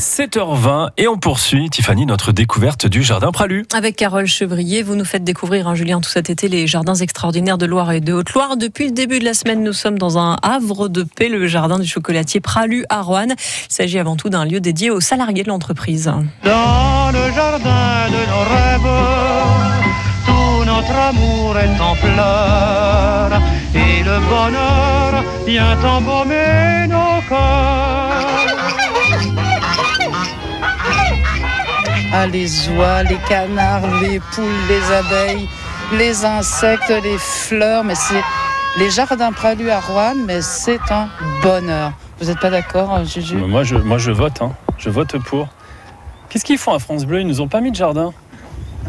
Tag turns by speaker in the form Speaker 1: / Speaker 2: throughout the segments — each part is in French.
Speaker 1: 7h20 et on poursuit, Tiffany, notre découverte du jardin Pralu.
Speaker 2: Avec Carole Chevrier, vous nous faites découvrir, un Julien, tout cet été, les jardins extraordinaires de Loire et de Haute-Loire. Depuis le début de la semaine, nous sommes dans un havre de paix, le jardin du chocolatier Pralu à Rouen. Il s'agit avant tout d'un lieu dédié aux salariés de l'entreprise.
Speaker 3: Dans le jardin de nos rêves, tout notre amour est en fleurs et le bonheur vient embaumer nos corps.
Speaker 4: Ah, les oies, les canards, les poules, les abeilles, les insectes, les fleurs, mais c'est les jardins Pralu à Rouen, mais c'est un bonheur. Vous n'êtes pas d'accord, Juju?
Speaker 1: Moi je, moi, je vote, hein. je vote pour. Qu'est-ce qu'ils font à France Bleu? Ils nous ont pas mis de jardin.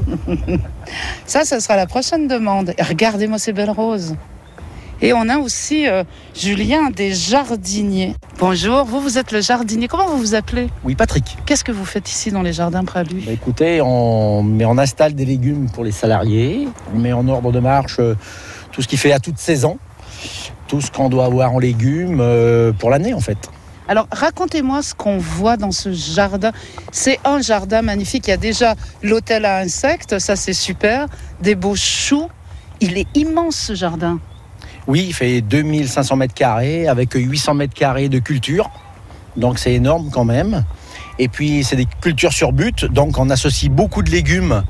Speaker 4: Ça, ça sera la prochaine demande. Regardez-moi ces belles roses. Et on a aussi, euh, Julien, des jardiniers. Bonjour, vous, vous êtes le jardinier. Comment vous vous appelez?
Speaker 5: Oui, Patrick.
Speaker 4: Qu'est-ce que vous faites ici dans les jardins Pralu
Speaker 5: Bah, écoutez, on, mais on installe des légumes pour les salariés. On met en ordre de marche euh, tout ce qui fait à toute saison. Tout ce qu'on doit avoir en légumes euh, pour l'année, en fait.
Speaker 4: Alors, racontez-moi ce qu'on voit dans ce jardin. C'est un jardin magnifique. Il y a déjà l'hôtel à insectes, ça c'est super. Des beaux choux. Il est immense ce jardin.
Speaker 5: Oui, il fait 2500 mètres carrés avec 800 mètres carrés de culture. Donc c'est énorme quand même. Et puis c'est des cultures sur but. Donc on associe beaucoup de légumes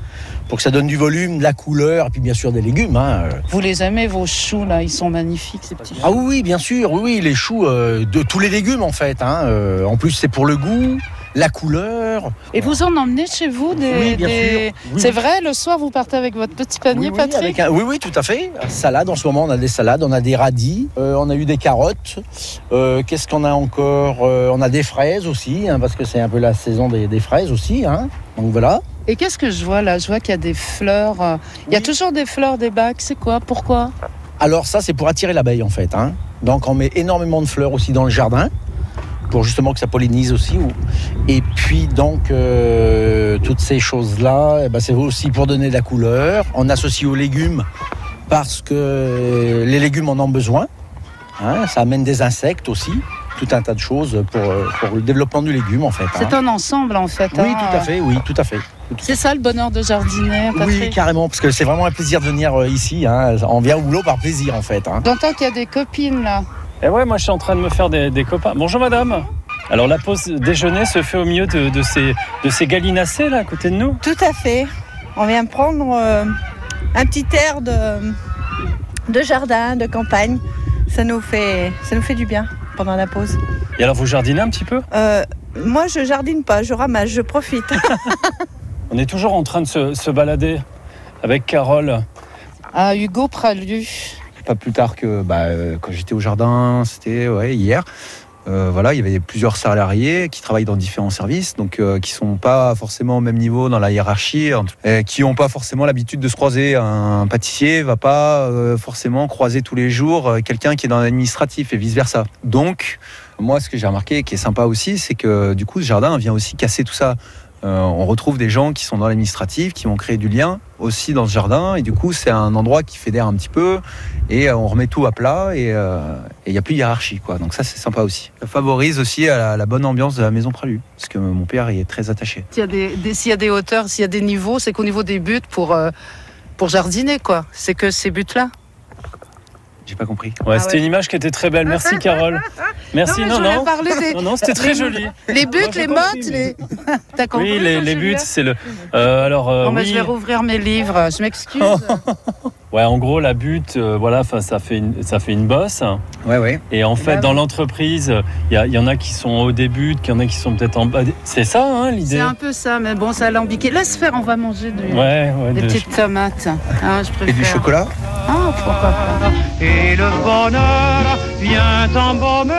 Speaker 5: pour que ça donne du volume, de la couleur, et puis bien sûr des légumes. hein.
Speaker 4: Vous les aimez, vos choux là? Ils sont magnifiques, ces petits choux.
Speaker 5: Ah oui, bien sûr, oui, oui, les choux, euh, de tous les légumes en fait. hein. Euh, en plus, c'est pour le goût, la couleur.
Speaker 4: Et vous en emmenez chez vous des.
Speaker 5: Oui, bien
Speaker 4: des-
Speaker 5: sûr. Oui,
Speaker 4: c'est vrai, le soir, vous partez avec votre petit panier,
Speaker 5: oui,
Speaker 4: Patrick
Speaker 5: un- oui, oui, tout à fait. Salade, en ce moment, on a des salades, on a des radis, euh, on a eu des carottes. Euh, Qu'est-ce qu'on a encore Euh, On a des fraises aussi, hein, parce que c'est un peu la saison des, des fraises aussi. hein. Donc voilà.
Speaker 4: Et qu'est-ce que je vois là? Je vois qu'il y a des fleurs. Il y a toujours des fleurs, des bacs. C'est quoi? Pourquoi?
Speaker 5: Alors ça, c'est pour attirer l'abeille en fait. hein. Donc on met énormément de fleurs aussi dans le jardin pour justement que ça pollinise aussi. ou- Et puis donc euh, toutes ces choses-là, eh ben, c'est aussi pour donner de la couleur. On associe aux légumes parce que les légumes en ont besoin. hein. Ça amène des insectes aussi, tout un tas de choses pour, euh, pour le développement du légume en fait. hein.
Speaker 4: C'est un ensemble en fait.
Speaker 5: Oui,
Speaker 4: hein.
Speaker 5: tout à fait, oui, tout à fait.
Speaker 4: C'est ça le bonheur de jardiner,
Speaker 5: Oui, carrément, parce que c'est vraiment un plaisir de venir euh, ici. hein. On vient au boulot par plaisir en fait. hein.
Speaker 4: J'entends qu'il y a des copines là.
Speaker 1: Et ouais, moi je suis en train de me faire des, des copains. Bonjour madame. Alors la pause déjeuner se fait au milieu de, de ces, de ces gallinacés là à côté de nous.
Speaker 6: Tout à fait. On vient prendre euh, un petit air de, de jardin, de campagne. Ça nous, fait, ça nous fait du bien pendant la pause.
Speaker 1: Et alors vous jardinez un petit peu?
Speaker 6: Euh, moi, je jardine pas, je ramasse, je profite.
Speaker 1: On est toujours en train de se, se balader avec Carole.
Speaker 4: Ah, Hugo Pralu.
Speaker 7: Pas plus tard que bah, euh, quand j'étais au jardin, c'était hier. Euh, voilà, il y avait plusieurs salariés qui travaillent dans différents services, donc euh, qui sont pas forcément au même niveau dans la hiérarchie, et qui n'ont pas forcément l'habitude de se croiser. Un pâtissier va pas euh, forcément croiser tous les jours quelqu'un qui est dans l'administratif et vice versa. Donc, moi, ce que j'ai remarqué, qui est sympa aussi, c'est que du coup, ce jardin vient aussi casser tout ça. Euh, on retrouve des gens qui sont dans l'administratif, qui vont créer du lien aussi dans ce jardin, et du coup, c'est un endroit qui fédère un petit peu et euh, on remet tout à plat et euh, il n'y a plus de hiérarchie quoi. Donc ça c'est sympa aussi. Ça favorise aussi la, bonne ambiance de la maison Pralu parce que mon père y est très attaché.
Speaker 4: S'il y, a des- s'il y a des hauteurs, s'il y a des niveaux, c'est qu'au niveau des buts pour, euh, pour jardiner, quoi. C'est que ces buts-là.
Speaker 7: J'ai pas compris.
Speaker 1: Ouais,
Speaker 6: Ah
Speaker 1: c'était
Speaker 6: ouais.
Speaker 1: une image qui était très belle. Merci Carole. Merci. Non, non.
Speaker 4: parler des
Speaker 1: Non, non, c'était très joli.
Speaker 4: les buts,
Speaker 1: Moi,
Speaker 4: les mottes, les. T'as compris
Speaker 1: Oui, les, les buts, c'est le. euh, alors, euh,
Speaker 4: Non, mais
Speaker 1: oui.
Speaker 4: je vais rouvrir mes livres. Je m'excuse.
Speaker 1: Ouais, en gros, la butte, euh, voilà, enfin, ça fait une, ça fait une bosse.
Speaker 7: Ouais ouais.
Speaker 1: Et en fait,
Speaker 4: Bah
Speaker 1: dans l'entreprise, il y, a- il y en a qui sont au début, qu'il y en a qui sont peut-être en bas. C'est ça, hein,
Speaker 4: C'est
Speaker 1: l'idée
Speaker 4: un peu ça, mais bon, ça a alambiqué. Laisse faire, on va manger du-
Speaker 1: Ouais, ouais.
Speaker 4: des
Speaker 1: de-
Speaker 4: petites tomates. Hein, je préfère.
Speaker 7: Et du chocolat?
Speaker 4: Ah, pourquoi pas.
Speaker 3: Et le bonheur vient embaumer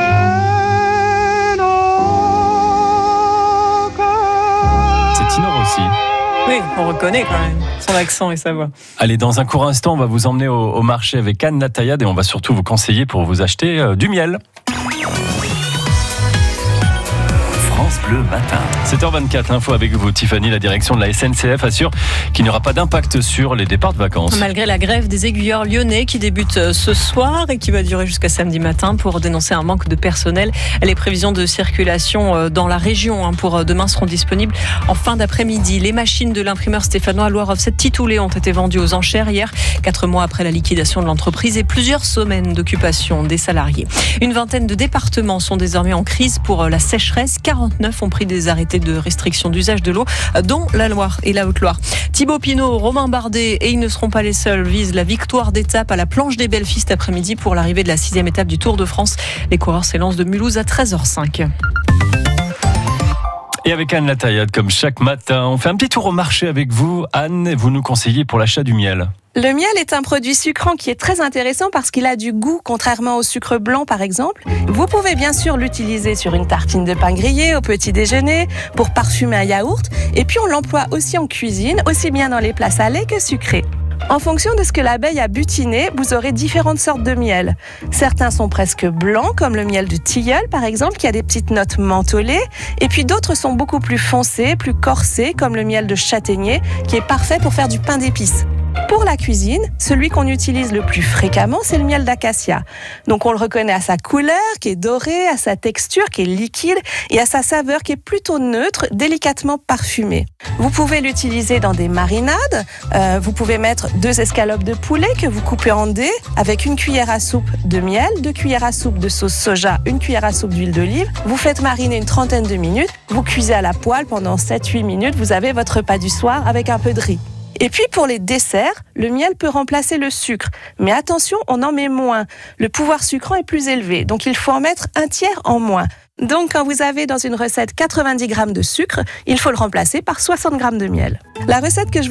Speaker 3: nos corps.
Speaker 1: C'est Tino Rossi.
Speaker 2: Oui, on reconnaît quand même son accent et sa voix.
Speaker 1: Allez, dans un court instant, on va vous emmener au, au marché avec Anne Latayade et on va surtout vous conseiller pour vous acheter euh, du miel. France
Speaker 8: Bleu Matin.
Speaker 1: 7h24, l'info avec vous, Tiffany. La direction de la SNCF assure qu'il n'y aura pas d'impact sur les départs de vacances.
Speaker 2: Malgré la grève des aiguilleurs lyonnais qui débute euh, ce soir et qui va durer jusqu'à samedi matin pour dénoncer un manque de personnel, les prévisions de circulation euh, dans la région hein, pour euh, demain seront disponibles en fin d'après-midi. Les machines de l'imprimeur stéphanois Loire Offset Titoulé ont été vendues aux enchères hier, quatre mois après la liquidation de l'entreprise et plusieurs semaines d'occupation des salariés. Une vingtaine de départements sont désormais en crise pour la sécheresse. 49 ont pris des arrêtés de restriction d'usage de l'eau, dont la Loire et la Haute-Loire. Thibaut Pinot, Romain Bardet et ils ne seront pas les seuls visent la victoire d'étape à la planche des belles cet après-midi pour l'arrivée de la sixième étape du Tour de France. Les coureurs s'élancent de Mulhouse à 13h05.
Speaker 1: Et avec Anne Lataillade, comme chaque matin, on fait un petit tour au marché avec vous. Anne, vous nous conseillez pour l'achat du miel.
Speaker 9: Le miel est un produit sucrant qui est très intéressant parce qu'il a du goût, contrairement au sucre blanc par exemple. Vous pouvez bien sûr l'utiliser sur une tartine de pain grillé au petit déjeuner, pour parfumer un yaourt, et puis on l'emploie aussi en cuisine, aussi bien dans les plats salés que sucrés. En fonction de ce que l'abeille a butiné, vous aurez différentes sortes de miel. Certains sont presque blancs, comme le miel de tilleul par exemple, qui a des petites notes mentholées, et puis d'autres sont beaucoup plus foncés, plus corsés, comme le miel de châtaignier, qui est parfait pour faire du pain d'épices. Pour la cuisine, celui qu'on utilise le plus fréquemment, c'est le miel d'acacia. Donc on le reconnaît à sa couleur qui est dorée, à sa texture qui est liquide et à sa saveur qui est plutôt neutre, délicatement parfumée. Vous pouvez l'utiliser dans des marinades. Euh, vous pouvez mettre deux escalopes de poulet que vous coupez en dés avec une cuillère à soupe de miel, deux cuillères à soupe de sauce soja, une cuillère à soupe d'huile d'olive. Vous faites mariner une trentaine de minutes. Vous cuisez à la poêle pendant 7-8 minutes. Vous avez votre repas du soir avec un peu de riz. Et puis pour les desserts, le miel peut remplacer le sucre. Mais attention, on en met moins. Le pouvoir sucrant est plus élevé, donc il faut en mettre un tiers en moins. Donc quand vous avez dans une recette 90 grammes de sucre, il faut le remplacer par 60 grammes de miel. La recette que je